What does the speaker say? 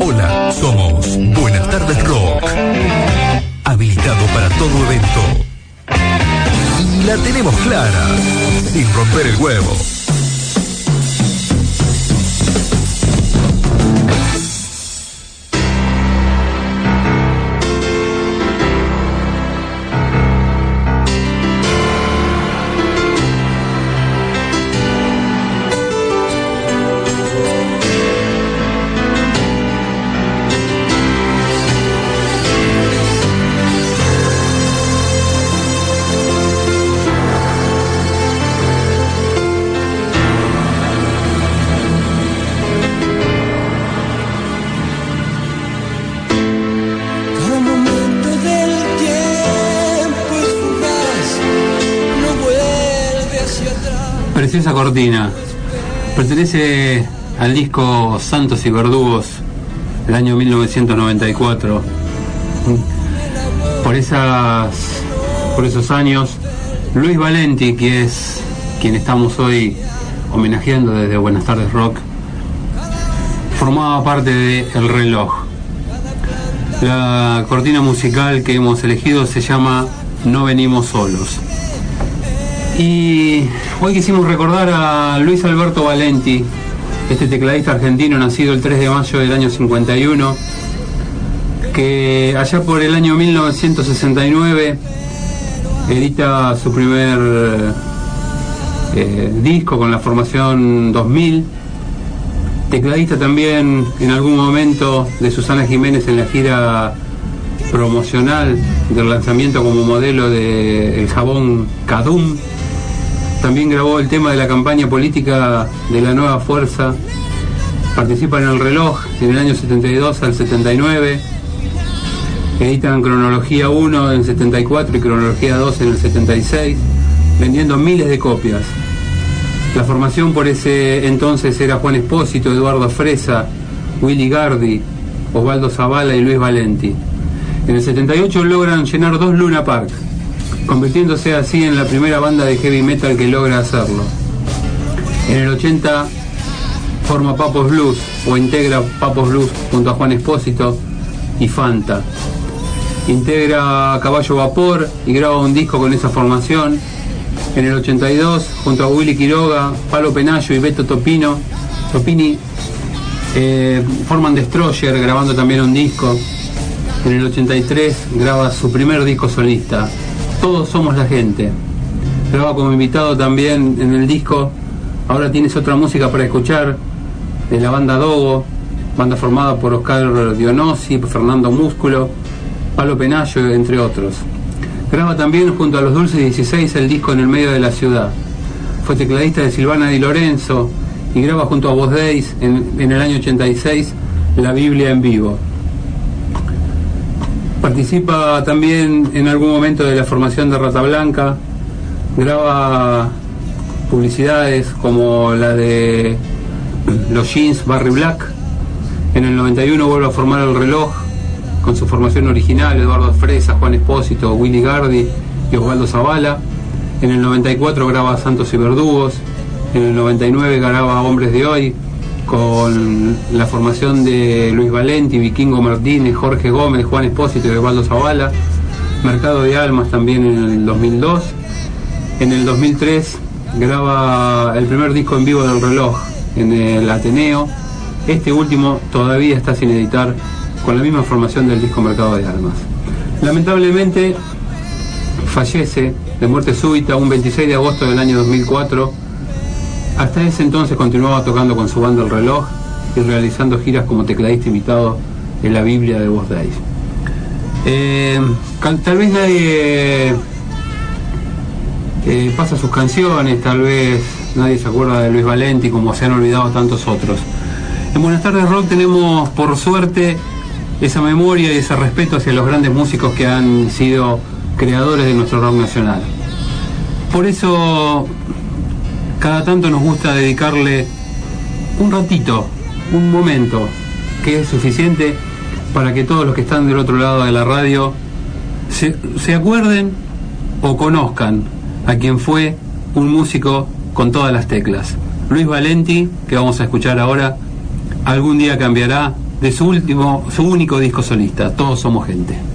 Hola, somos Buenas tardes Rock. Habilitado para todo evento. Y la tenemos clara, sin romper el huevo. Preciosa cortina. Pertenece al disco Santos y Verdugos del año 1994. Por esas por esos años, Luis Valenti, que es quien estamos hoy homenajeando desde Buenas tardes Rock, formaba parte de El Reloj. La cortina musical que hemos elegido se llama No venimos solos. Y hoy quisimos recordar a Luis Alberto Valenti, este tecladista argentino nacido el 3 de mayo del año 51, que allá por el año 1969 edita su primer eh, disco con la formación 2000. Tecladista también en algún momento de Susana Jiménez en la gira promocional del lanzamiento como modelo de jabón Cadum. También grabó el tema de la campaña política de la nueva fuerza. Participa en el reloj en el año 72 al 79. Editan Cronología 1 en 74 y Cronología 2 en el 76, vendiendo miles de copias. La formación por ese entonces era Juan Espósito, Eduardo Fresa, Willy Gardi, Osvaldo Zavala y Luis Valenti. En el 78 logran llenar dos Luna Park, convirtiéndose así en la primera banda de heavy metal que logra hacerlo. En el 80 forma Papos Blues o integra Papos Blues junto a Juan Espósito y Fanta. Integra Caballo Vapor y graba un disco con esa formación. En el 82, junto a Willy Quiroga, Palo Penayo y Beto Topino, Topini eh, forman Destroyer grabando también un disco. En el 83 graba su primer disco solista, Todos Somos la Gente. Graba como invitado también en el disco. Ahora tienes otra música para escuchar de la banda Dogo, banda formada por Oscar Dionosi, Fernando Músculo, Palo Penayo, entre otros. Graba también junto a los Dulces 16 el disco En el medio de la ciudad. Fue tecladista de Silvana Di Lorenzo y graba junto a Voz Days en, en el año 86 La Biblia en vivo. Participa también en algún momento de la formación de Rata Blanca. Graba publicidades como la de los jeans Barry Black. En el 91 vuelve a formar el reloj con su formación original, Eduardo Fresa, Juan Espósito, Willy Gardi y Osvaldo Zavala. En el 94 graba Santos y Verdugos. En el 99 graba Hombres de Hoy con la formación de Luis Valenti, Vikingo Martínez, Jorge Gómez, Juan Espósito y Osvaldo Zavala. Mercado de Almas también en el 2002. En el 2003 graba el primer disco en vivo del reloj en el Ateneo. Este último todavía está sin editar con la misma formación del disco Mercado de Almas. Lamentablemente fallece de muerte súbita un 26 de agosto del año 2004. Hasta ese entonces continuaba tocando con su banda El Reloj y realizando giras como tecladista invitado en la Biblia de Voz Days. Eh, tal vez nadie eh, pasa sus canciones, tal vez nadie se acuerda de Luis Valenti como se han olvidado tantos otros. En Buenas tardes Rock tenemos por suerte esa memoria y ese respeto hacia los grandes músicos que han sido creadores de nuestro rock nacional. Por eso cada tanto nos gusta dedicarle un ratito, un momento, que es suficiente para que todos los que están del otro lado de la radio se, se acuerden o conozcan a quien fue un músico con todas las teclas. Luis Valenti, que vamos a escuchar ahora, algún día cambiará de su último, su único disco solista, Todos somos gente.